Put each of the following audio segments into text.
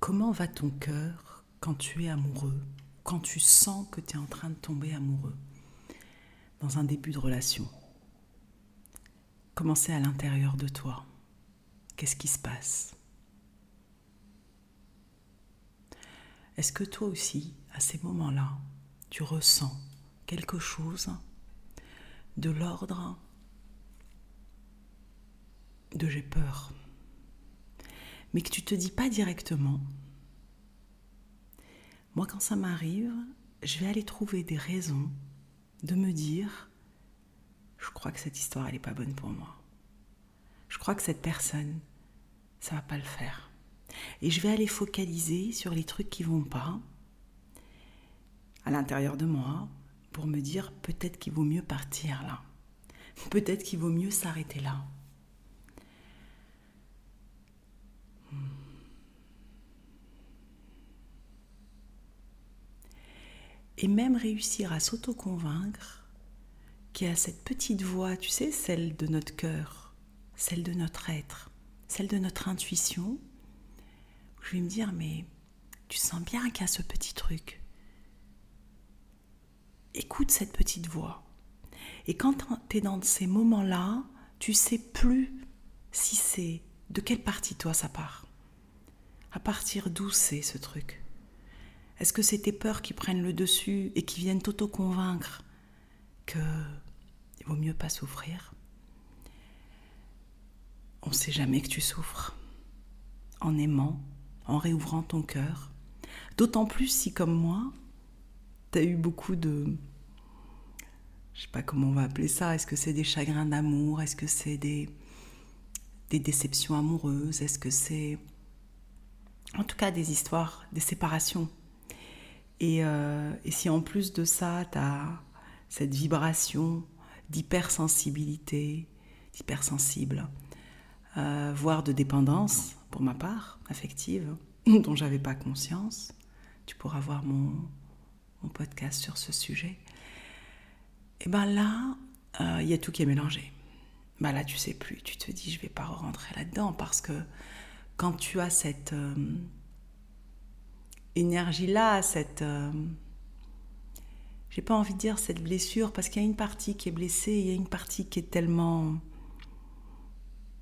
Comment va ton cœur quand tu es amoureux, quand tu sens que tu es en train de tomber amoureux? Dans un début de relation. Comment c'est à l'intérieur de toi? Qu'est-ce qui se passe? Est-ce que toi aussi, à ces moments-là, tu ressens quelque chose de l'ordre de j'ai peur? Mais que tu te dis pas directement. Moi, quand ça m'arrive, je vais aller trouver des raisons de me dire je crois que cette histoire, elle n'est pas bonne pour moi. Je crois que cette personne, ça va pas le faire. Et je vais aller focaliser sur les trucs qui vont pas à l'intérieur de moi pour me dire peut-être qu'il vaut mieux partir là. Peut-être qu'il vaut mieux s'arrêter là. Et même réussir à s'auto-convaincre qu'il y a cette petite voix, tu sais, celle de notre cœur, celle de notre être, celle de notre intuition, je vais me dire, mais tu sens bien qu'il y a ce petit truc. Écoute cette petite voix. Et quand tu es dans ces moments-là, tu sais plus si c'est de quelle partie toi ça part. À partir d'où c'est ce truc. Est-ce que c'est tes peurs qui prennent le dessus et qui viennent t'auto-convaincre qu'il vaut mieux pas souffrir? On ne sait jamais que tu souffres. En aimant, en réouvrant ton cœur. D'autant plus si, comme moi, tu as eu beaucoup de. Je sais pas comment on va appeler ça. Est-ce que c'est des chagrins d'amour Est-ce que c'est des déceptions amoureuses Est-ce que c'est. En tout cas, des histoires, des séparations euh, et, si en plus de ça, tu as cette vibration d'hypersensibilité, d'hypersensible, euh, voire de dépendance, pour ma part, affective, dont j'avais pas conscience, tu pourras voir mon, podcast sur ce sujet. Et ben là, il euh, y a tout qui est mélangé. Ben là, tu sais plus, tu te dis, je vais pas rentrer là-dedans parce que quand tu as cette énergie-là, cette... Euh, j'ai pas envie de dire cette blessure, parce qu'il y a une partie qui est blessée, il y a une partie qui est tellement...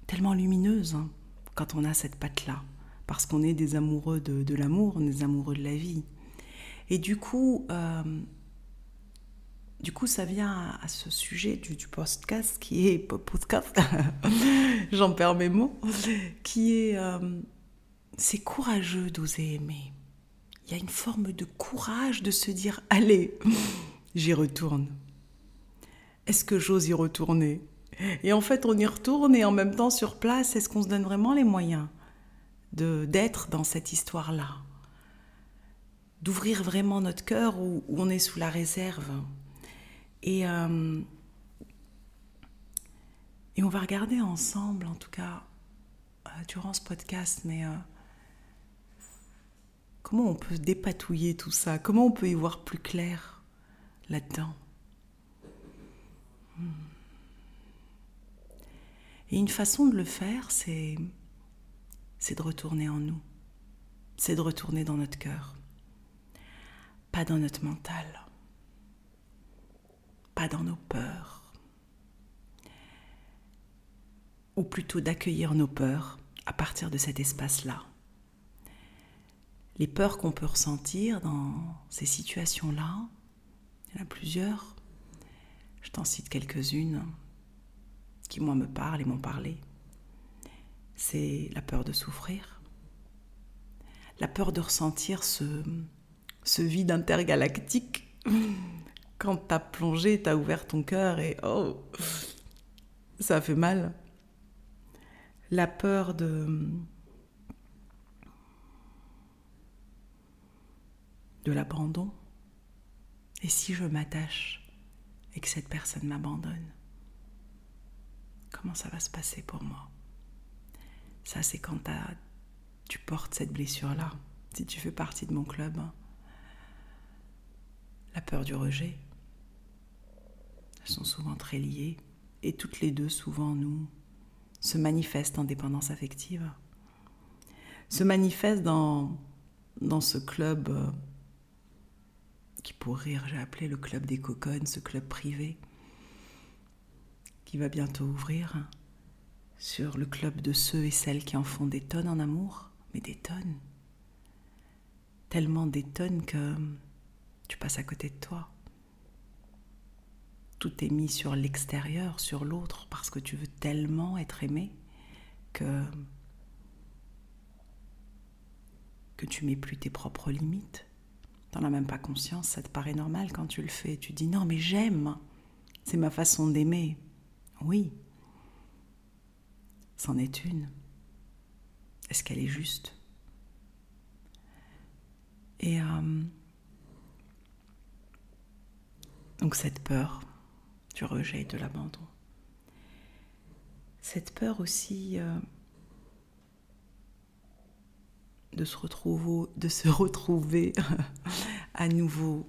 tellement lumineuse hein, quand on a cette patte-là. Parce qu'on est des amoureux de, l'amour, on est des amoureux de la vie. Et du coup... Euh, du coup, ça vient à, ce sujet du, du, podcast qui est podcast, j'en perds mes mots, qui est euh, c'est courageux d'oser aimer il y a une forme de courage de se dire allez, j'y retourne. Est-ce que j'ose y retourner? Et en fait, on y retourne et en même temps sur place, est-ce qu'on se donne vraiment les moyens de d'être dans cette histoire-là? D'ouvrir vraiment notre cœur où, on est sous la réserve. Et, euh, et on va regarder ensemble, en tout cas, euh, durant ce podcast, mais euh, Comment on peut dépatouiller tout ça? Comment on peut y voir plus clair là-dedans? Hmm. Et une façon de le faire, c'est c'est de retourner en nous. C'est de retourner dans notre cœur. Pas dans notre mental. Pas dans nos peurs. Ou plutôt d'accueillir nos peurs à partir de cet espace-là les peurs qu'on peut ressentir dans ces situations-là. Il y en a plusieurs. Je t'en cite quelques-unes qui, moi, me parlent et m'ont parlé. C'est la peur de souffrir, la peur de ressentir ce, vide intergalactique quand t'as plongé, t'as ouvert ton cœur et oh, ça fait mal. La peur de l'abandon Et si je m'attache et que cette personne m'abandonne Comment ça va se passer pour moi? Ça, c'est quand tu portes cette blessure-là. Si tu fais partie de mon club, la peur du rejet, elles sont souvent très liées. Et toutes les deux, souvent, nous, se manifestent en dépendance affective. Se manifestent dans dans ce club euh, qui pour rire j'ai appelé le club des cocones, ce club privé qui va bientôt ouvrir sur le club de ceux et celles qui en font des tonnes en amour, mais des tonnes. Tellement des tonnes que tu passes à côté de toi. Tout est mis sur l'extérieur, sur l'autre, parce que tu veux tellement être aimé que que tu mets plus tes propres limites. T'en as même pas conscience, ça te paraît normal quand tu le fais. Tu dis non mais j'aime, c'est ma façon d'aimer. Oui, c'en est une. Est-ce qu'elle est juste? Et euh, donc cette peur du rejet et de l'abandon. Cette peur aussi euh, de se retrouver, de se retrouver à nouveau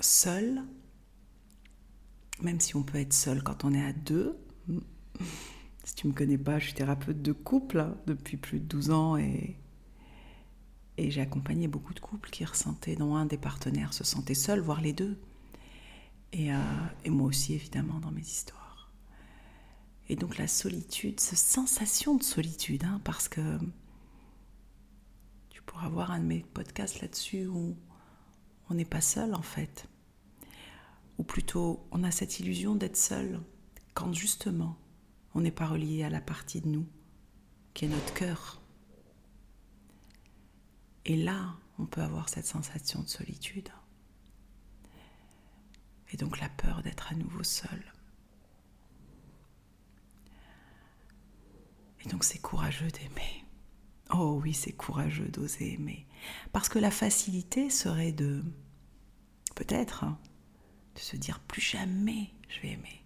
seul, même si on peut être seul quand on est à deux. Si tu ne me connais pas, je suis thérapeute de couple hein, depuis plus de 12 ans et, et j'ai accompagné beaucoup de couples qui ressentaient, dont un des partenaires se sentait seul, voire les deux. Et, euh, et moi aussi, évidemment, dans mes histoires. Et donc la solitude, cette sensation de solitude, hein, parce que pour avoir un de mes podcasts là-dessus où on n'est pas seul en fait. Ou plutôt, on a cette illusion d'être seul quand justement on n'est pas relié à la partie de nous qui est notre cœur. Et là, on peut avoir cette sensation de solitude. Et donc la peur d'être à nouveau seul. Et donc c'est courageux d'aimer. Oh oui, c'est courageux d'oser aimer. Parce que la facilité serait de, peut-être, hein, de se dire plus jamais je vais aimer.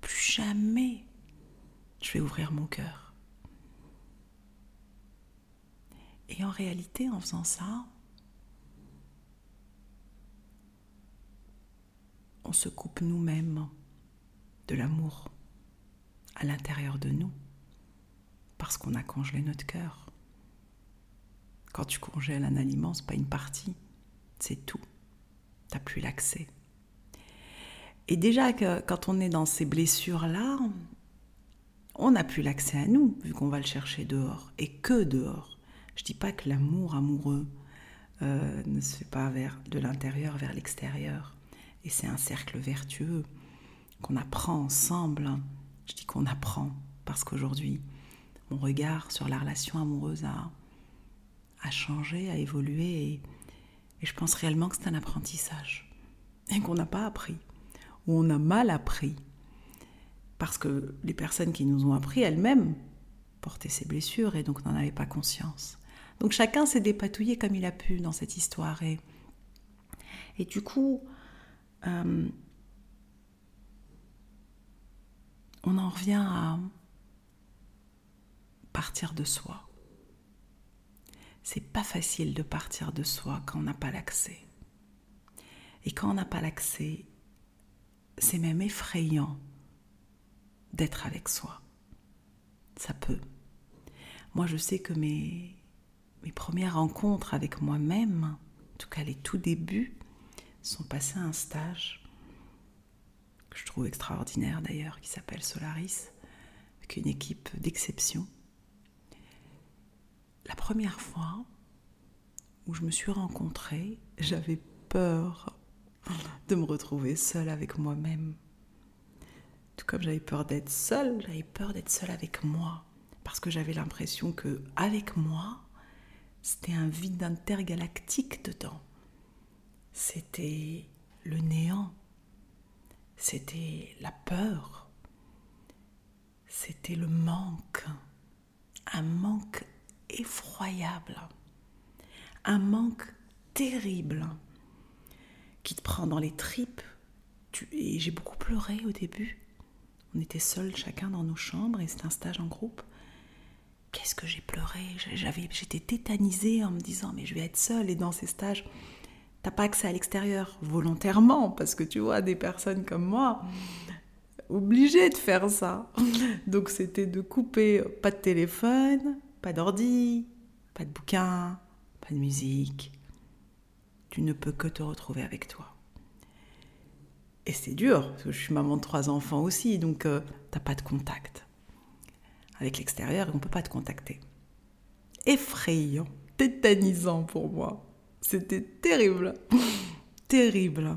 Plus jamais je vais ouvrir mon cœur. Et en réalité, en faisant ça, on se coupe nous-mêmes de l'amour à l'intérieur de nous parce qu'on a congelé notre cœur. Quand tu congèles un aliment, c'est pas une partie, c'est tout. Tu n'as plus l'accès. Et déjà que quand on est dans ces blessures-là, on n'a plus l'accès à nous, vu qu'on va le chercher dehors, et que dehors. Je dis pas que l'amour amoureux euh, ne se fait pas vers, de l'intérieur vers l'extérieur. Et c'est un cercle vertueux qu'on apprend ensemble. Je dis qu'on apprend, parce qu'aujourd'hui, mon regard sur la relation amoureuse a, à changer, à évoluer. Et, je pense réellement que c'est un apprentissage. Et qu'on n'a pas appris. Ou on a mal appris. Parce que les personnes qui nous ont appris elles-mêmes portaient ces blessures et donc n'en avaient pas conscience. Donc chacun s'est dépatouillé comme il a pu dans cette histoire. Et, du coup, euh, on en revient à partir de soi c'est pas facile de partir de soi quand on n'a pas l'accès. Et quand on n'a pas l'accès, c'est même effrayant d'être avec soi. Ça peut. Moi, je sais que mes, mes premières rencontres avec moi-même, en tout cas les tout débuts, sont passées à un stage que je trouve extraordinaire d'ailleurs, qui s'appelle Solaris, avec une équipe d'exception la première fois où je me suis rencontrée, j'avais peur de me retrouver seule avec moi-même. Tout comme j'avais peur d'être seule, j'avais peur d'être seule avec moi. Parce que j'avais l'impression que, avec moi, c'était un vide intergalactique dedans. C'était le néant. C'était la peur. C'était le manque. Un manque effroyable, un manque terrible qui te prend dans les tripes. Et j'ai beaucoup pleuré au début. On était seuls chacun dans nos chambres et c'était un stage en groupe. Qu'est-ce que j'ai pleuré? J'avais, J'étais tétanisée en me disant mais je vais être seule et dans ces stages, t'as pas accès à l'extérieur volontairement parce que tu vois des personnes comme moi obligées de faire ça. Donc c'était de couper pas de téléphone, pas d'ordi, Pas de bouquin, pas de musique. Tu ne peux que te retrouver avec toi. Et c'est dur, je suis maman de trois enfants aussi, donc euh, t'as pas de contact avec l'extérieur et on peut pas te contacter. Effrayant, tétanisant pour moi. C'était terrible, terrible.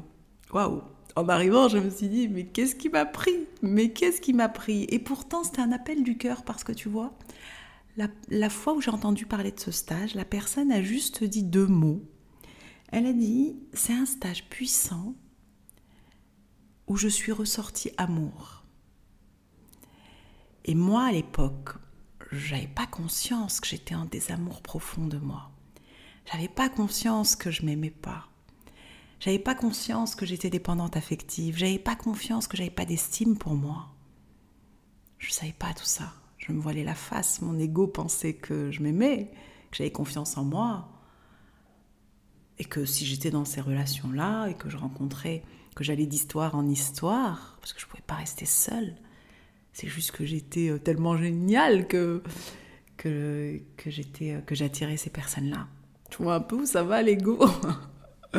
Waouh En arrivant, je me suis dit, mais qu'est-ce qui m'a pris? Mais qu'est-ce qui m'a pris? Et pourtant, c'était un appel du cœur, parce que tu vois, la, fois où j'ai entendu parler de ce stage, la personne a juste dit deux mots. Elle a dit, c'est un stage puissant où je suis ressortie amour. Et moi, à l'époque, j'avais pas conscience que j'étais en désamour profond de moi. J'avais pas conscience que je m'aimais pas. J'avais pas conscience que j'étais dépendante affective. J'avais pas confiance que j'avais pas d'estime pour moi. Je savais pas tout ça. Je me voilais la face. Mon ego pensait que je m'aimais, que j'avais confiance en moi. Et que si j'étais dans ces relations-là et que je rencontrais que j'allais d'histoire en histoire, parce que je ne pouvais pas rester seule. C'est juste que j'étais euh, tellement géniale que, que, que j'étais, euh, que j'attirais ces personnes-là. Tu vois un peu où ça va l'ego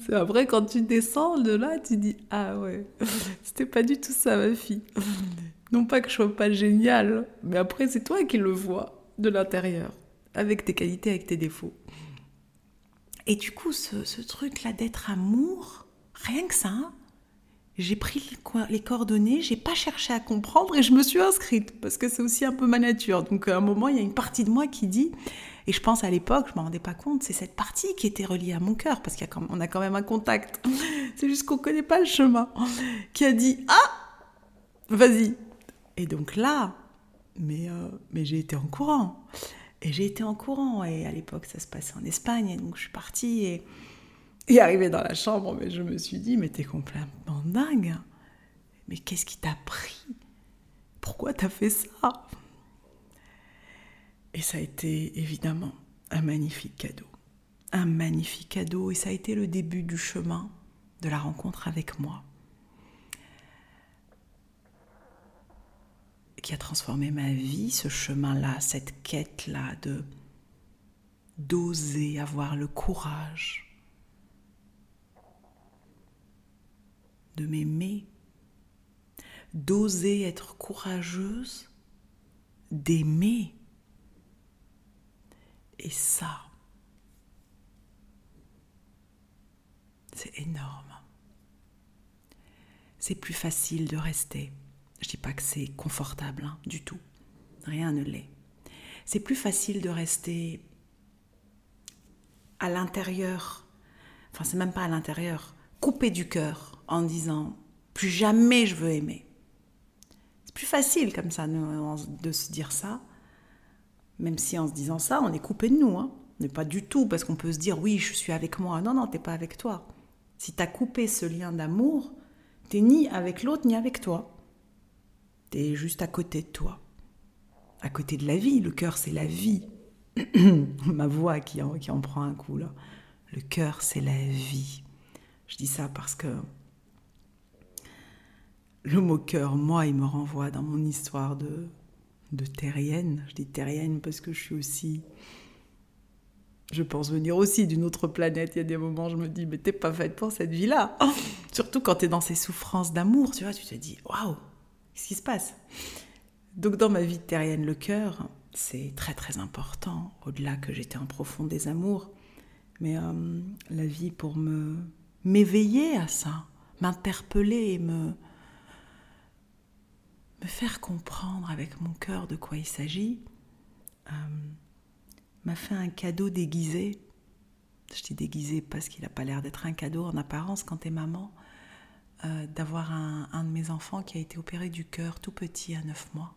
C'est après quand tu descends de là, tu dis ah ouais, c'était pas du tout ça ma fille. Non pas que je sois pas géniale, mais après c'est toi qui le vois de l'intérieur, avec tes qualités, avec tes défauts. Et du coup, ce, truc-là d'être amour, Rien que ça, j'ai pris les coordonnées, j'ai pas cherché à comprendre et je me suis inscrite parce que c'est aussi un peu ma nature. Donc à un moment, il y a une partie de moi qui dit, et je pense à l'époque, je m'en rendais pas compte, c'est cette partie qui était reliée à mon cœur parce qu'on a, a, quand même un contact. C'est juste qu'on connaît pas le chemin. Qui a dit ah, vas-y. Et donc là, mais euh, mais j'ai été en courant et j'ai été en courant et à l'époque ça se passait en Espagne et donc je suis partie et et arrivé dans la chambre, mais je me suis dit, mais t'es complètement dingue. Mais qu'est-ce qui t'a pris? Pourquoi t'as fait ça? Et ça a été évidemment un magnifique cadeau. Un magnifique cadeau. Et ça a été le début du chemin de la rencontre avec moi. Qui a transformé ma vie, ce chemin-là, cette quête-là de d'oser avoir le courage de m'aimer, d'oser être courageuse, d'aimer. Et ça, c'est énorme. C'est plus facile de rester. Je dis pas que c'est confortable hein, du tout. Rien ne l'est. C'est plus facile de rester à l'intérieur. Enfin, c'est même pas à l'intérieur. Coupé du cœur en disant plus jamais je veux aimer. C'est plus facile comme ça de, se dire ça, même si en se disant ça, on est coupé de nous. Hein. N'est pas du tout parce qu'on peut se dire oui, je suis avec moi. Non, non, t'es pas avec toi. Si tu as coupé ce lien d'amour, t'es ni avec l'autre ni avec toi. T'es juste à côté de toi. À côté de la vie. Le cœur, c'est la vie. Ma voix qui en, prend un coup là. Le cœur, c'est la vie. Je dis ça parce que le mot cœur, moi, il me renvoie dans mon histoire de, de terrienne. Je dis terrienne parce que je suis aussi. Je pense venir aussi d'une autre planète. Il y a des moments, je me dis, mais t'es pas faite pour cette vie-là. Surtout quand tu es dans ces souffrances d'amour, tu vois, tu te dis, waouh, qu'est-ce qui se passe? Donc, dans ma vie terrienne, le cœur, c'est très très important, au-delà que j'étais en profond désamour. Mais euh, la vie pour me m'éveiller à ça, m'interpeller et me me faire comprendre avec mon cœur de quoi il s'agit, euh, m'a fait un cadeau déguisé. Je dis déguisé parce qu'il n'a pas l'air d'être un cadeau en apparence quand t'es maman, euh, d'avoir un, de mes enfants qui a été opéré du cœur tout petit à 9 mois.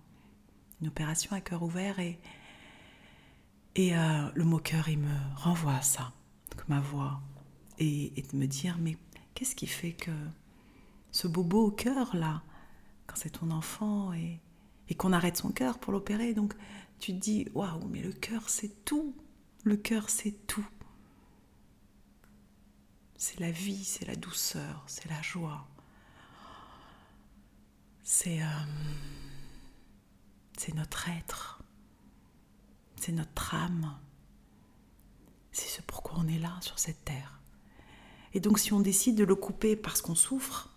Une opération à cœur ouvert et, et euh, le mot cœur, il me renvoie à ça, que ma voix, et, et de me dire, mais qu'est-ce qui fait que ce bobo au cœur là, quand c'est ton enfant et, et qu'on arrête son cœur pour l'opérer. Donc tu te dis, waouh, mais le cœur c'est tout. Le cœur c'est tout. C'est la vie, c'est la douceur, c'est la joie. C'est euh, c'est notre être. c'est notre âme. C'est ce pourquoi on est là sur cette terre. Et donc si on décide de le couper parce qu'on souffre,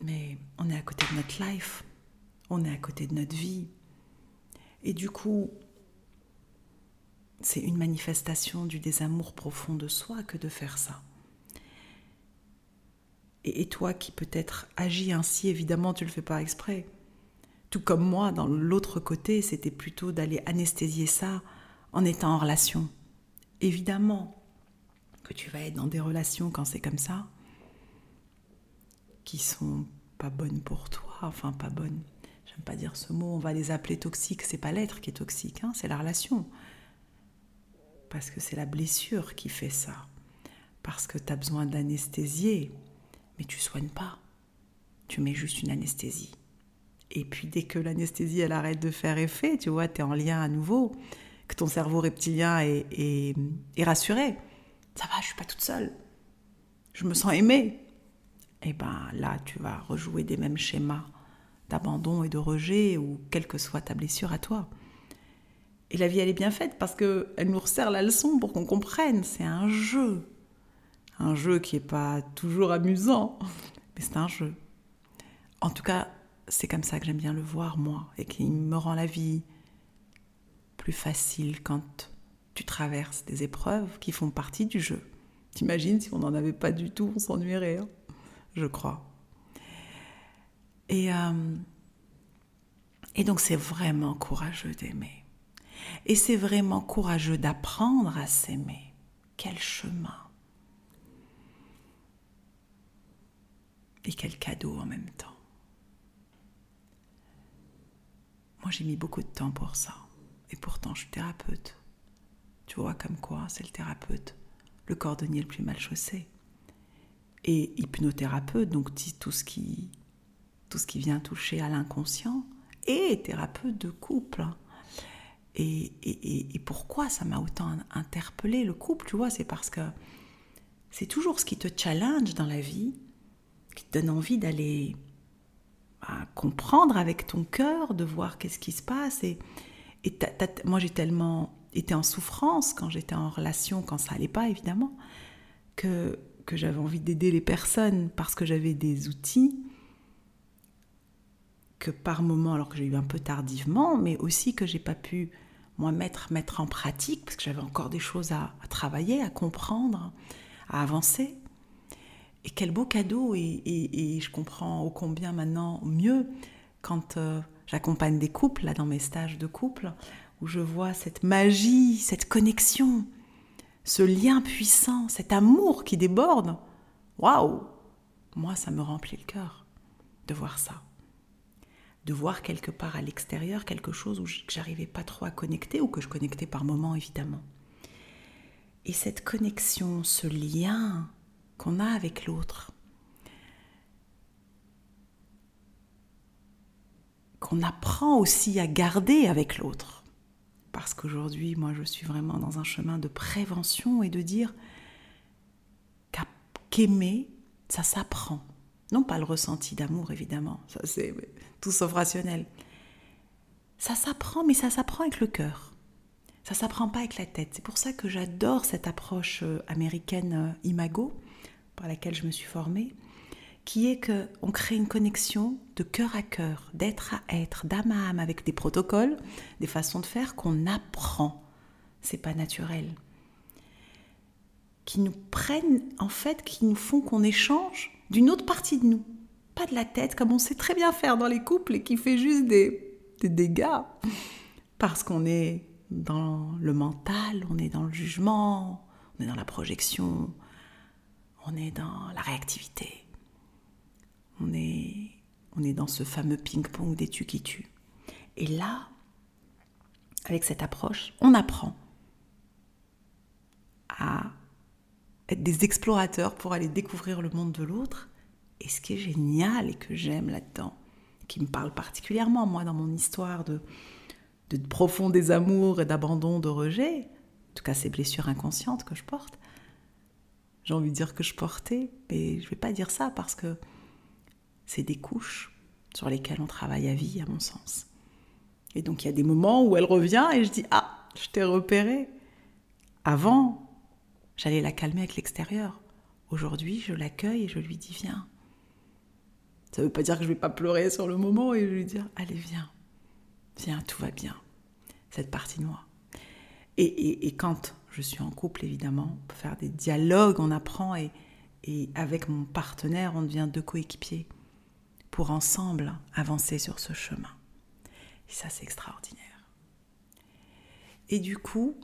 mais on est à côté de notre life, on est à côté de notre vie. Et du coup, c'est une manifestation du désamour profond de soi que de faire ça. Et, toi qui peut-être agis ainsi, évidemment, tu le fais pas exprès. Tout comme moi, dans l'autre côté, c'était plutôt d'aller anesthésier ça en étant en relation. Évidemment que tu vas être dans des relations quand c'est comme ça, qui sont pas bonnes pour toi, enfin pas bonnes. J'aime pas dire ce mot, on va les appeler toxiques. C'est pas l'être qui est toxique, hein, c'est la relation. Parce que c'est la blessure qui fait ça. Parce que tu as besoin d'anesthésier mais tu soignes pas. Tu mets juste une anesthésie. Et puis dès que l'anesthésie elle arrête de faire effet, tu vois, tu es en lien à nouveau, que ton cerveau reptilien est, rassuré. Ça va, je suis pas toute seule. Je me sens aimée. Et ben là, tu vas rejouer des mêmes schémas d'abandon et de rejet ou quelle que soit ta blessure à toi. Et la vie, elle est bien faite parce qu'elle nous resserre la leçon pour qu'on comprenne. C'est un jeu un jeu qui n'est pas toujours amusant, mais c'est un jeu. En tout cas, c'est comme ça que j'aime bien le voir, moi, et qui me rend la vie plus facile quand tu traverses des épreuves qui font partie du jeu. T'imagines si on n'en avait pas du tout, on s'ennuierait, hein je crois. Euh, et donc c'est vraiment courageux d'aimer. Et c'est vraiment courageux d'apprendre à s'aimer. Quel chemin Et quel cadeau en même temps. Moi, j'ai mis beaucoup de temps pour ça. Et pourtant, je suis thérapeute. Tu vois, comme quoi, c'est le thérapeute, le cordonnier le plus mal chaussé. Et hypnothérapeute, donc tout ce qui, tout ce qui vient toucher à l'inconscient, et thérapeute de couple. Et, et, et pourquoi ça m'a autant interpellé le couple, tu vois, c'est parce que c'est toujours ce qui te challenge dans la vie, qui te donne envie d'aller bah, comprendre avec ton cœur, de voir qu'est-ce qui se passe. Et, moi, j'ai tellement été en souffrance quand j'étais en relation, quand ça allait pas, évidemment, que, que j'avais envie d'aider les personnes parce que j'avais des outils que par moment, alors que j'ai eu un peu tardivement, mais aussi que j'ai pas pu moi mettre, mettre en pratique parce que j'avais encore des choses à travailler, à comprendre, à avancer. Et quel beau cadeau et, je comprends ô combien maintenant mieux quand euh, j'accompagne des couples, là dans mes stages de couple, où je vois cette magie, cette connexion, ce lien puissant, cet amour qui déborde. Waouh Moi, ça me remplit le cœur de voir ça. De voir quelque part à l'extérieur quelque chose où j'arrivais pas trop à connecter ou que je connectais par moments évidemment. Et cette connexion, ce lien, qu'on a avec l'autre, qu'on apprend aussi à garder avec l'autre. Parce qu'aujourd'hui, moi, je suis vraiment dans un chemin de prévention et de dire qu'aimer, ça s'apprend. Non pas le ressenti d'amour, évidemment, ça c'est tout sauf rationnel. Ça s'apprend, mais ça s'apprend avec le cœur. Ça s'apprend pas avec la tête. C'est pour ça que j'adore cette approche euh, américaine euh, imago, par laquelle je me suis formée, qui est que on crée une connexion de cœur à cœur, d'être à être, d'âme à âme, avec des protocoles, des façons de faire qu'on apprend. C'est pas naturel. Qui nous prennent, en fait, qui nous font qu'on échange d'une autre partie de nous. Pas de la tête, comme on sait très bien faire dans les couples et qui fait juste des, des dégâts. Parce qu'on est dans le mental, on est dans le jugement, on est dans la projection, on est dans la réactivité. On est, on est dans ce fameux ping-pong des tu qui tuent. Et là, avec cette approche, on apprend à être des explorateurs pour aller découvrir le monde de l'autre. Et ce qui est génial et que j'aime là-dedans, qui me parle particulièrement, moi, dans mon histoire de, de profond désamour et d'abandon, de rejet, en tout cas ces blessures inconscientes que je porte, j'ai envie de dire que je portais, mais je vais pas dire ça parce que c'est des couches sur lesquelles on travaille à vie, à mon sens. Et donc il y a des moments où elle revient et je dis Ah, je t'ai repéré. Avant, j'allais la calmer avec l'extérieur. Aujourd'hui, je l'accueille et je lui dis Viens. Ça ne veut pas dire que je vais pas pleurer sur le moment et je lui dire Allez, viens. Viens, tout va bien. Cette partie de moi. Et, et, quand je suis en couple, évidemment, on peut faire des dialogues, on apprend et, avec mon partenaire, on devient deux coéquipiers pour ensemble avancer sur ce chemin. Et ça, c'est extraordinaire. Et du coup,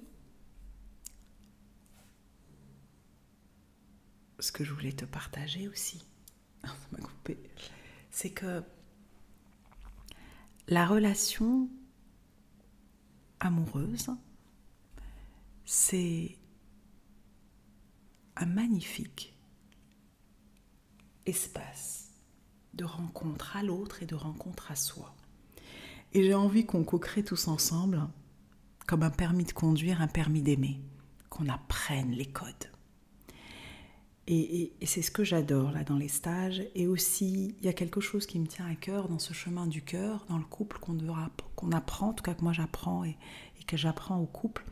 ce que je voulais te partager aussi, ça m'a coupé, c'est que la relation amoureuse, c'est un magnifique espace de rencontre à l'autre et de rencontre à soi. Et j'ai envie qu'on co-crée tous ensemble, comme un permis de conduire, un permis d'aimer, qu'on apprenne les codes. Et, c'est ce que j'adore là dans les stages. Et aussi, il y a quelque chose qui me tient à cœur dans ce chemin du cœur, dans le couple qu'on qu'on apprend, en tout cas que moi j'apprends et, que j'apprends au couple.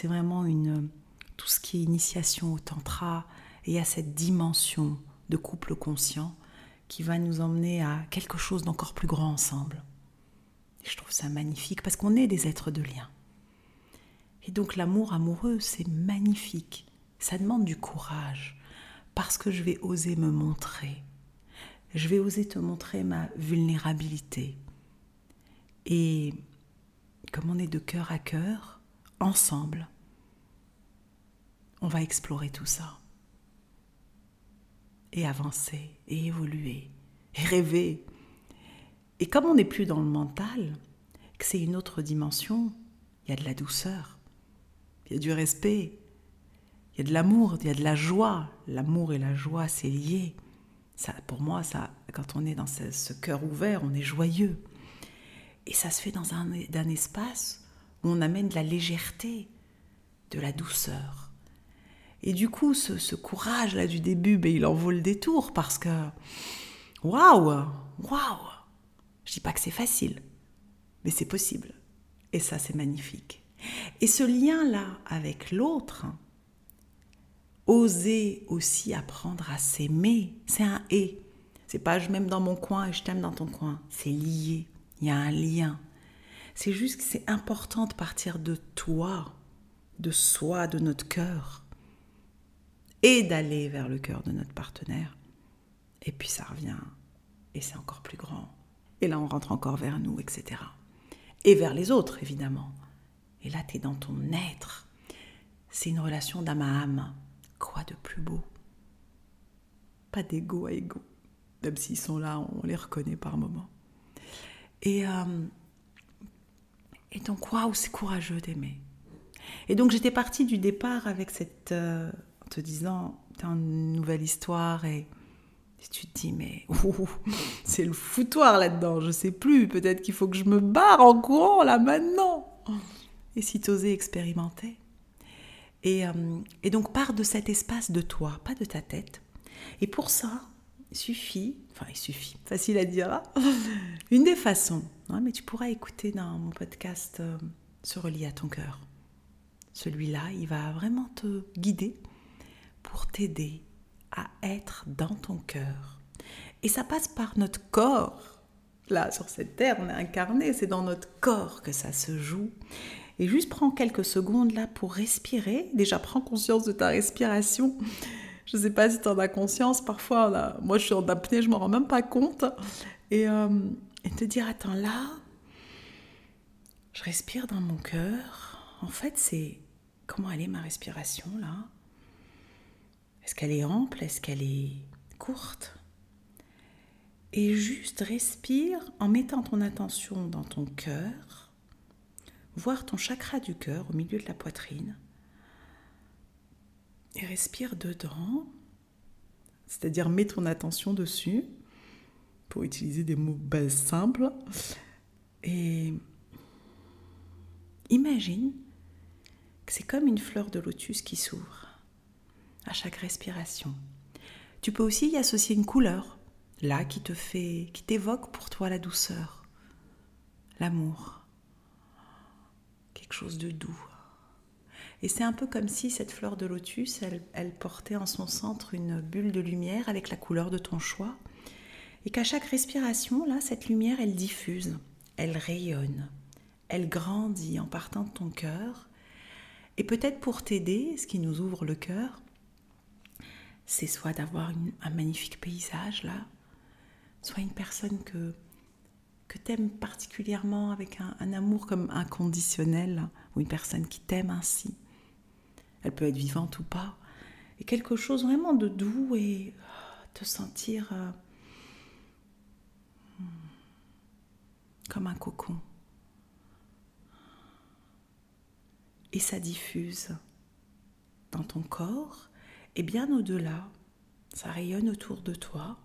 C'est vraiment une, tout ce qui est initiation au tantra. Et a cette dimension de couple conscient qui va nous emmener à quelque chose d'encore plus grand ensemble. Et je trouve ça magnifique parce qu'on est des êtres de lien. Et donc l'amour amoureux, c'est magnifique. Ça demande du courage parce que je vais oser me montrer. Je vais oser te montrer ma vulnérabilité. Et comme on est de cœur à cœur, ensemble, on va explorer tout ça et avancer et évoluer et rêver. Et comme on n'est plus dans le mental, que c'est une autre dimension, il y a de la douceur, il y a du respect, il y a de l'amour, il y a de la joie. L'amour et la joie, c'est lié. Ça, pour moi, ça, quand on est dans ce, cœur ouvert, on est joyeux. Et ça se fait dans un, un espace où on amène de la légèreté, de la douceur. Et du coup, ce, courage-là du début, ben, il en vaut le détour parce que, waouh, waouh, je dis pas que c'est facile, mais c'est possible. Et ça, c'est magnifique. Et ce lien-là avec l'autre, oser aussi apprendre à s'aimer, c'est un et. C'est pas je m'aime dans mon coin et je t'aime dans ton coin. C'est lié. Il y a un lien. C'est juste que c'est important de partir de toi, de soi, de notre cœur et d'aller vers le cœur de notre partenaire. Et puis ça revient et c'est encore plus grand. Et là, on rentre encore vers nous, etc. Et vers les autres, évidemment. Et là, tu es dans ton être. C'est une relation d'âme à âme. Quoi de plus beau? Pas d'ego à ego. Même s'ils sont là, on les reconnaît par moments. Et, euh, et donc, waouh, c'est courageux d'aimer. Et donc, j'étais partie du départ avec cette, euh, te disant, t'as une nouvelle histoire et, tu te dis, mais c'est le foutoir là-dedans, je sais plus, peut-être qu'il faut que je me barre en courant là maintenant. Et si t'osais expérimenter et, euh, et donc pars de cet espace de toi, pas de ta tête. Et pour ça, suffit, enfin il suffit, facile à dire, hein, une des façons, hein, mais tu pourras écouter dans mon podcast euh, Se relier à ton cœur. Celui-là, il va vraiment te guider pour t'aider à être dans ton cœur. Et ça passe par notre corps. Là, sur cette terre, on est incarné, c'est dans notre corps que ça se joue. Et juste prends quelques secondes là pour respirer. Déjà, prends conscience de ta respiration. Je ne sais pas si tu en as conscience. Parfois, moi, je suis en apnée, je m'en rends même pas compte. Et, euh, et te dire, attends, là, je respire dans mon cœur. En fait, c'est comment elle est ma respiration là? Est-ce qu'elle est ample? Est-ce qu'elle est courte? Et juste respire en mettant ton attention dans ton cœur, voir ton chakra du cœur au milieu de la poitrine. Et respire dedans, c'est-à-dire mets ton attention dessus, pour utiliser des mots simples. Et imagine que c'est comme une fleur de lotus qui s'ouvre à chaque respiration. Tu peux aussi y associer une couleur, là qui te fait, qui t'évoque pour toi la douceur, l'amour, quelque chose de doux. Et c'est un peu comme si cette fleur de lotus, elle, portait en son centre une bulle de lumière avec la couleur de ton choix. Et qu'à chaque respiration, là, cette lumière, elle diffuse, elle rayonne, elle grandit en partant de ton cœur. Et peut-être pour t'aider, ce qui nous ouvre le cœur, c'est soit d'avoir un magnifique paysage là, soit une personne que, que tu aimes particulièrement avec un, un, amour comme inconditionnel, ou une personne qui t'aime ainsi. Elle peut être vivante ou pas. Et quelque chose vraiment de doux et te sentir euh, comme un cocon. Et ça diffuse dans ton corps et bien au-delà. Ça rayonne autour de toi.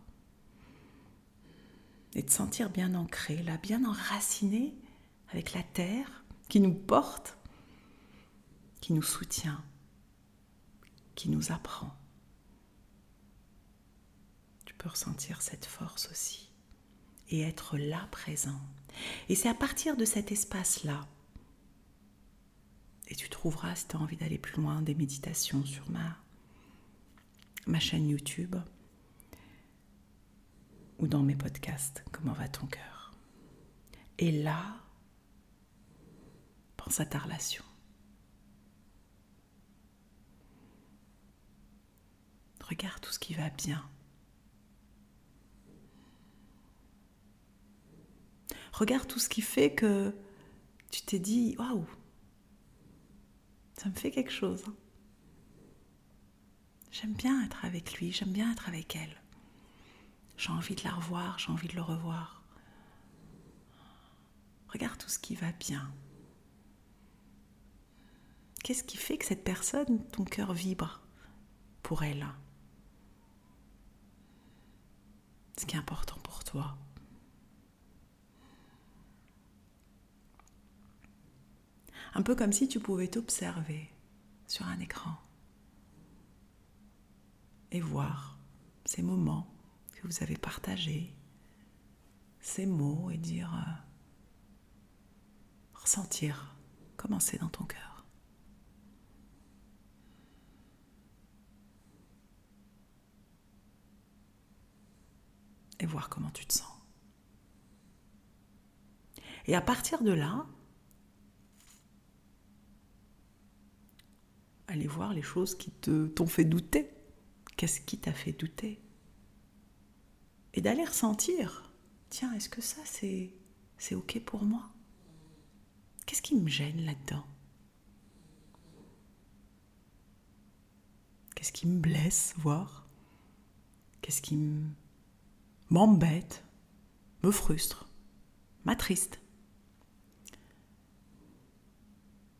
Et te sentir bien ancré, là, bien enraciné avec la terre qui nous porte, qui nous soutient, qui nous apprend. Tu peux ressentir cette force aussi et être là présent. Et c'est à partir de cet espace-là, et tu trouveras, si tu as envie d'aller plus loin, des méditations sur ma, ma chaîne YouTube ou dans mes podcasts, Comment va ton cœur Et là, pense à ta relation. Regarde tout ce qui va bien. Regarde tout ce qui fait que tu t'es dit waouh, ça me fait quelque chose. J'aime bien être avec lui, j'aime bien être avec elle. J'ai envie de la revoir, j'ai envie de le revoir. Regarde tout ce qui va bien. Qu'est-ce qui fait que cette personne, ton cœur vibre pour elle? Ce qui est important pour toi. Un peu comme si tu pouvais t'observer sur un écran et voir ces moments que vous avez partagés, ces mots et dire, euh, ressentir comment c'est dans ton cœur. Et voir comment tu te sens. Et à partir de là, aller voir les choses qui t'ont fait douter. Qu'est-ce qui t'a fait douter? Et d'aller ressentir, tiens, est-ce que ça c'est c'est OK pour moi? Qu'est-ce qui me gêne là-dedans? Qu'est-ce qui me blesse, voir? Qu'est-ce qui m'embête, me frustre, m'attriste.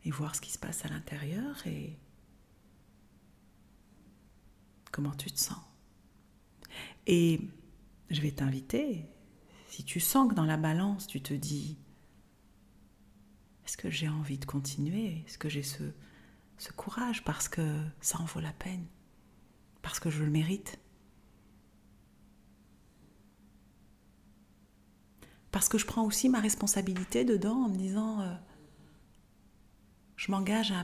Et voir ce qui se passe à l'intérieur et comment tu te sens. Et je vais t'inviter, si tu sens que dans la balance, tu te dis, est-ce que j'ai envie de continuer? Est-ce que j'ai ce, ce courage? Parce que ça en vaut la peine. Parce que je le mérite Parce que je prends aussi ma responsabilité dedans en me disant, euh, je m'engage à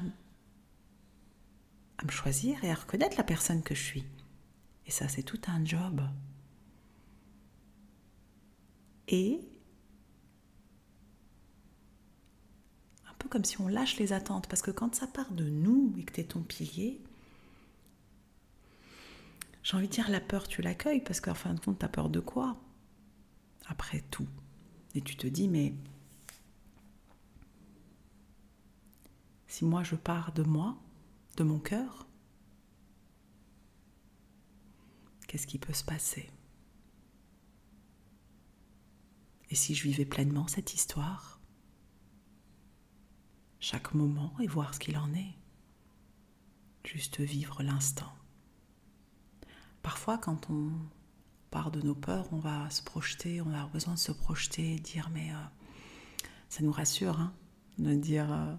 à me choisir et à reconnaître la personne que je suis. Et ça, c'est tout un job. Et un peu comme si on lâche les attentes, parce que quand ça part de nous et que tu es ton pilier, j'ai envie de dire la peur, tu l'accueilles, parce qu'en fin de compte, tu as peur de quoi? Après tout. Et tu te dis, mais si moi je pars de moi, de mon cœur, qu'est-ce qui peut se passer? Et si je vivais pleinement cette histoire, chaque moment et voir ce qu'il en est, juste vivre l'instant. Parfois, quand on part de nos peurs, on va se projeter, on a besoin de se projeter, dire mais euh, ça nous rassure, hein, de dire, euh,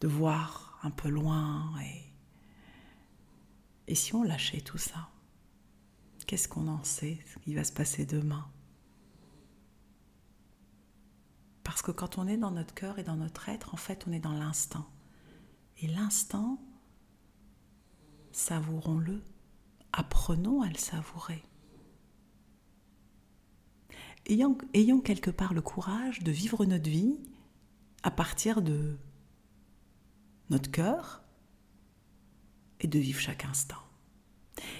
de voir un peu loin. Et, et si on lâchait tout ça Qu'est-ce qu'on en sait Ce qui va se passer demain? Parce que quand on est dans notre cœur et dans notre être, en fait, on est dans l'instant. Et l'instant, savourons-le, apprenons à le savourer. Ayons, ayons quelque part le courage de vivre notre vie à partir de notre cœur et de vivre chaque instant.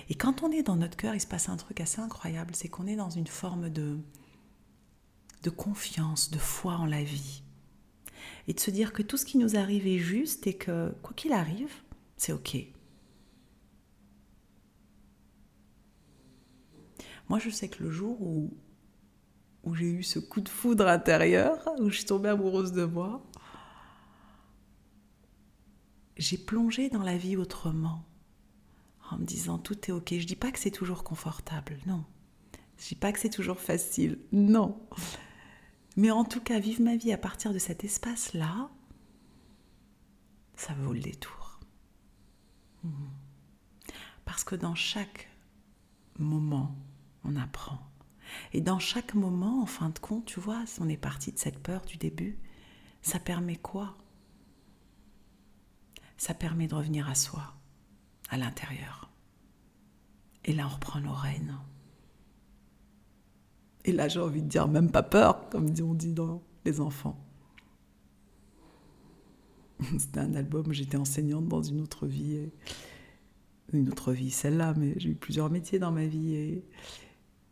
Et quand on est dans notre cœur, il se passe un truc assez incroyable, c'est qu'on est dans une forme de, de confiance, de foi en la vie. Et de se dire que tout ce qui nous arrive est juste et que quoi qu'il arrive, c'est OK. Moi, je sais que le jour où, où j'ai eu ce coup de foudre intérieur, où je suis tombée amoureuse de moi, j'ai plongé dans la vie autrement en me disant tout est ok. Je dis pas que c'est toujours confortable, non. Je dis pas que c'est toujours facile, non. Mais en tout cas, vivre ma vie à partir de cet espace-là, ça vaut le détour. Parce que dans chaque moment, on apprend. Et dans chaque moment, en fin de compte, tu vois, on est parti de cette peur du début, ça permet quoi? Ça permet de revenir à soi à l'intérieur. Et là, on reprend nos rênes. Et là, j'ai envie de dire, même pas peur, comme on dit dans les enfants. C'était un album, j'étais enseignante dans une autre vie. Une autre vie, celle-là, mais j'ai eu plusieurs métiers dans ma vie.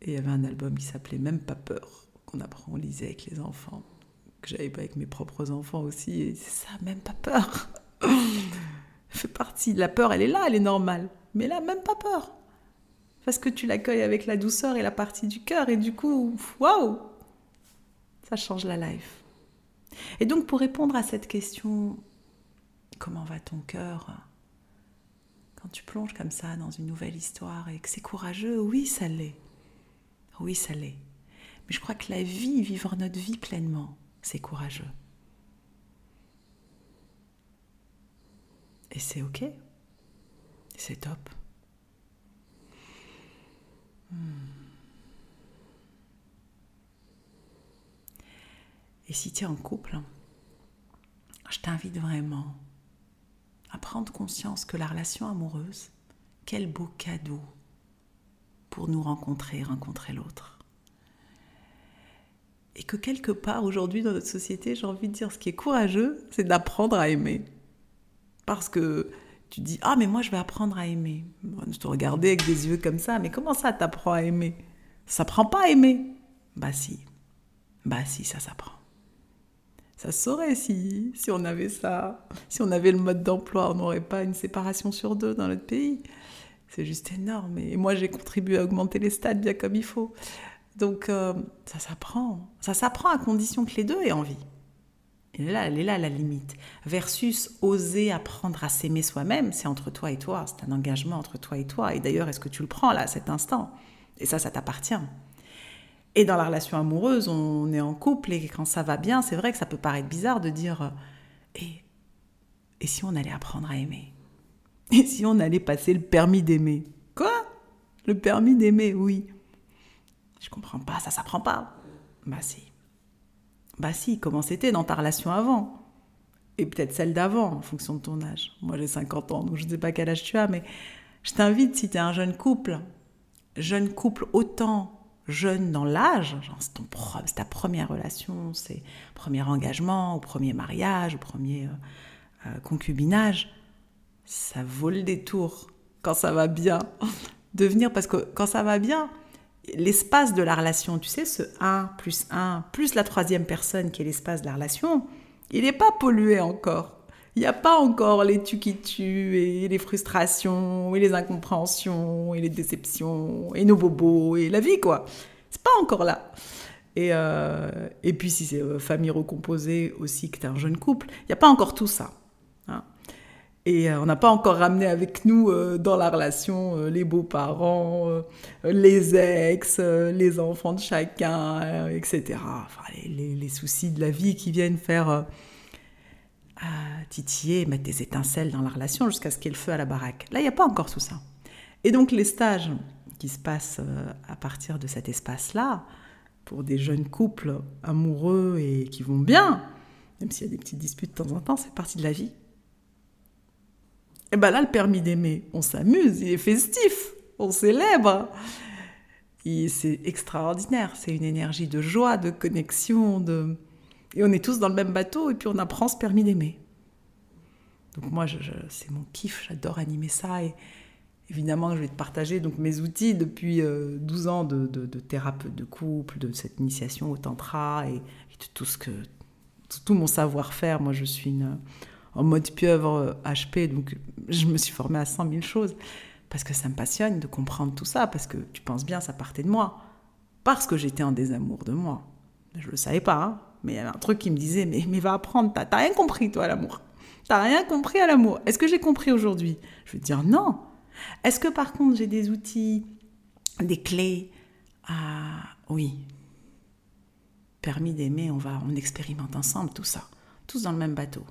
Il y avait un album qui s'appelait Même pas peur, qu'on apprend, on lisait avec les enfants, que j'avais pas avec mes propres enfants aussi. Et c'est ça, même pas peur. fait partie. La peur, elle est là, elle est normale. Mais là, même pas peur. Parce que tu l'accueilles avec la douceur et la partie du cœur. Et du coup, waouh Ça change la life. Et donc, pour répondre à cette question, comment va ton cœur? Quand tu plonges comme ça dans une nouvelle histoire et que c'est courageux, oui, ça l'est. Oui, ça l'est. Mais je crois que la vie, vivre notre vie pleinement, c'est courageux. Et c'est ok. C'est top. Hmm. Et si tu es en couple, je t'invite vraiment à prendre conscience que la relation amoureuse, quel beau cadeau pour nous rencontrer, rencontrer l'autre. Et que quelque part aujourd'hui dans notre société, j'ai envie de dire, ce qui est courageux, c'est d'apprendre à aimer. Parce que tu dis Ah, mais moi, je vais apprendre à aimer. je te regardais avec des yeux comme ça, mais comment ça t'apprends à aimer? Ça prend pas à aimer. Bah, si. Bah, si, ça s'apprend. Ça saurait si, si on avait ça. Si on avait le mode d'emploi, on n'aurait pas une séparation sur deux dans notre pays. C'est juste énorme. Et moi, j'ai contribué à augmenter les stades bien comme il faut. Donc, euh, ça s'apprend. Ça s'apprend à condition que les deux aient envie. Est là, elle est là la limite. Versus oser apprendre à s'aimer soi-même, c'est entre toi et toi, c'est un engagement entre toi et toi. Et d'ailleurs, est-ce que tu le prends là, à cet instant? Et ça, ça t'appartient. Et dans la relation amoureuse, on est en couple et quand ça va bien, c'est vrai que ça peut paraître bizarre de dire et, et si on allait apprendre à aimer? Et si on allait passer le permis d'aimer? Quoi? Le permis d'aimer, oui. Je comprends pas, ça s'apprend pas. Bah si. Bah si, comment c'était dans ta relation avant? Et peut-être celle d'avant, en fonction de ton âge. Moi j'ai 50 ans, donc je ne sais pas quel âge tu as, mais je t'invite, si tu es un jeune couple, jeune couple autant jeune dans l'âge, c'est, ta première relation, c'est premier engagement, ou premier mariage, ou premier euh, euh, concubinage, ça vaut le détour quand ça va bien de venir, parce que quand ça va bien, l'espace de la relation, tu sais, ce 1 plus 1 plus la troisième personne qui est l'espace de la relation, il n'est pas pollué encore. Il n'y a pas encore les tu qui tuent et les frustrations et les incompréhensions et les déceptions et nos bobos et la vie, quoi. C'est pas encore là. Et, euh, et puis si c'est euh, famille recomposée aussi, que tu es un jeune couple, il n'y a pas encore tout ça. Et euh, on n'a pas encore ramené avec nous euh, dans la relation euh, les beaux-parents, les ex, les enfants de chacun, etc. Enfin, les, soucis de la vie qui viennent faire titiller, mettre des étincelles dans la relation jusqu'à ce qu'il y ait le feu à la baraque. Là, il n'y a pas encore tout ça. Et donc les stages qui se passent à partir de cet espace-là, pour des jeunes couples amoureux et qui vont bien, même s'il y a des petites disputes de temps en temps, c'est partie de la vie. Et bien là, le permis d'aimer, on s'amuse, il est festif, on célèbre. C'est extraordinaire, c'est une énergie de joie, de connexion, de... et on est tous dans le même bateau et puis on apprend ce permis d'aimer. Donc moi, c'est mon kiff, j'adore animer ça et évidemment, je vais te partager donc mes outils depuis 12 euh, ans de, de, thérapeute de couple, de cette initiation au tantra et, de tout ce que tout, mon savoir-faire. Moi, je suis une, en mode pieuvre HP, donc je me suis formée à 100 000 choses parce que ça me passionne de comprendre tout ça, parce que tu penses bien, ça partait de moi, parce que j'étais en désamour de moi. Je ne le savais pas, hein, mais il y avait un truc qui me disait, mais, va apprendre, t'as rien compris toi à l'amour. T'as rien compris à l'amour. Est-ce que j'ai compris aujourd'hui? Je te dire non. Est-ce que par contre j'ai des outils, des clés Ah oui. Permis d'aimer, on va, on expérimente ensemble tout ça, tous dans le même bateau.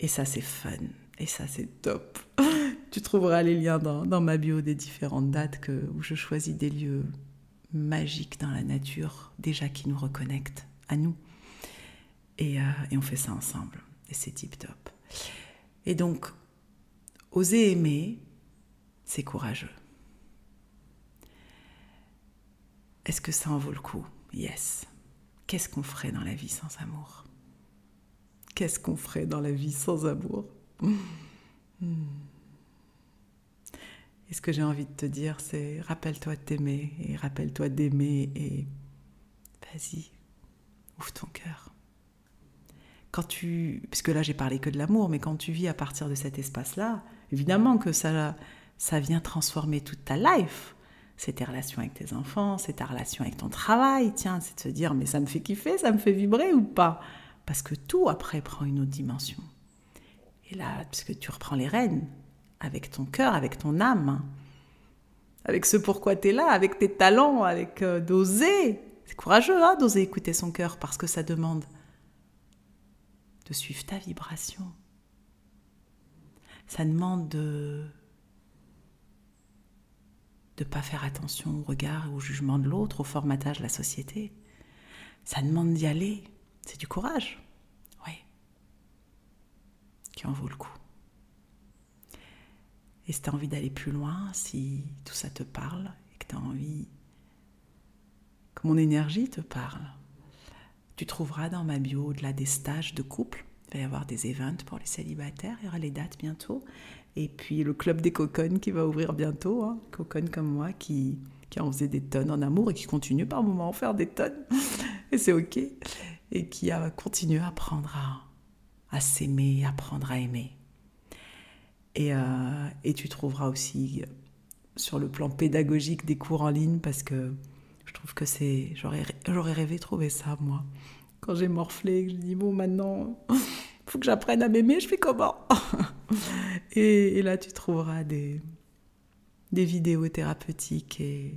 Et ça c'est fun, et ça c'est top. tu trouveras les liens dans, ma bio des différentes dates que, où je choisis des lieux magiques dans la nature, déjà qui nous reconnectent à nous. Et, euh, et on fait ça ensemble. Et c'est tip top. Et donc, oser aimer, c'est courageux. Est-ce que ça en vaut le coup? Yes. Qu'est-ce qu'on ferait dans la vie sans amour? Qu'est-ce qu'on ferait dans la vie sans amour? Hmm. Et ce que j'ai envie de te dire, c'est rappelle-toi de t'aimer et rappelle-toi d'aimer et vas-y, ouvre ton cœur quand tu, puisque là j'ai parlé que de l'amour, mais quand tu vis à partir de cet espace-là, évidemment que ça, ça vient transformer toute ta life. C'est tes relations avec tes enfants, c'est ta relation avec ton travail, tiens, c'est de se dire mais ça me fait kiffer, ça me fait vibrer ou pas? Parce que tout après prend une autre dimension. Et là, puisque tu reprends les rênes avec ton cœur, avec ton âme, avec ce pourquoi tu es là, avec tes talents, avec euh, d'oser. C'est courageux hein, d'oser écouter son cœur parce que ça demande de suivre ta vibration. Ça demande de ne pas faire attention au regard et au jugement de l'autre, au formatage de la société. Ça demande d'y aller. C'est du courage. Oui. Qui en vaut le coup. Et si tu as envie d'aller plus loin, si tout ça te parle et que tu as envie que mon énergie te parle, tu trouveras dans ma bio au-delà des stages de couple. Il va y avoir des events pour les célibataires, il y aura les dates bientôt. Et puis le club des coconnes qui va ouvrir bientôt, hein. coconnes comme moi qui, qui en faisait des tonnes en amour et qui continue par moments à en faire des tonnes. et c'est ok. Et qui a continué à apprendre à, à s'aimer, apprendre à aimer. Et, euh, et tu trouveras aussi euh, sur le plan pédagogique des cours en ligne parce que je trouve que c'est. J'aurais, rêvé trouver ça, moi. Quand j'ai morflé, que je dis, bon, maintenant, faut que j'apprenne à m'aimer, je fais comment? Et, là, tu trouveras des, des vidéos thérapeutiques et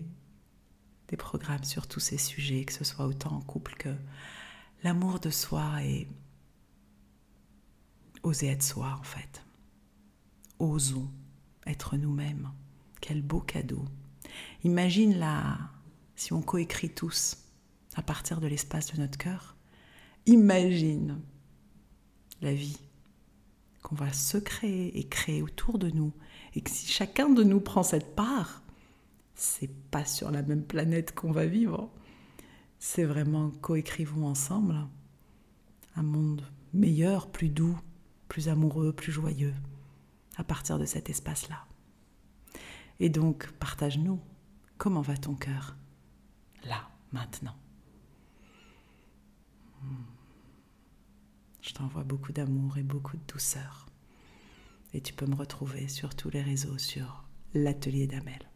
des programmes sur tous ces sujets, que ce soit autant en couple que l'amour de soi et oser être soi, en fait. Osons être nous-mêmes. Quel beau cadeau. Imagine la si on coécrit tous à partir de l'espace de notre cœur, imagine la vie qu'on va se créer et créer autour de nous. Et que si chacun de nous prend cette part, c'est pas sur la même planète qu'on va vivre. C'est vraiment coécrivons ensemble un monde meilleur, plus doux, plus amoureux, plus joyeux, à partir de cet espace-là. Et donc, partage-nous. Comment va ton cœur là, maintenant? Je t'envoie beaucoup d'amour et beaucoup de douceur. Et tu peux me retrouver sur tous les réseaux sur l'atelier d'Amel.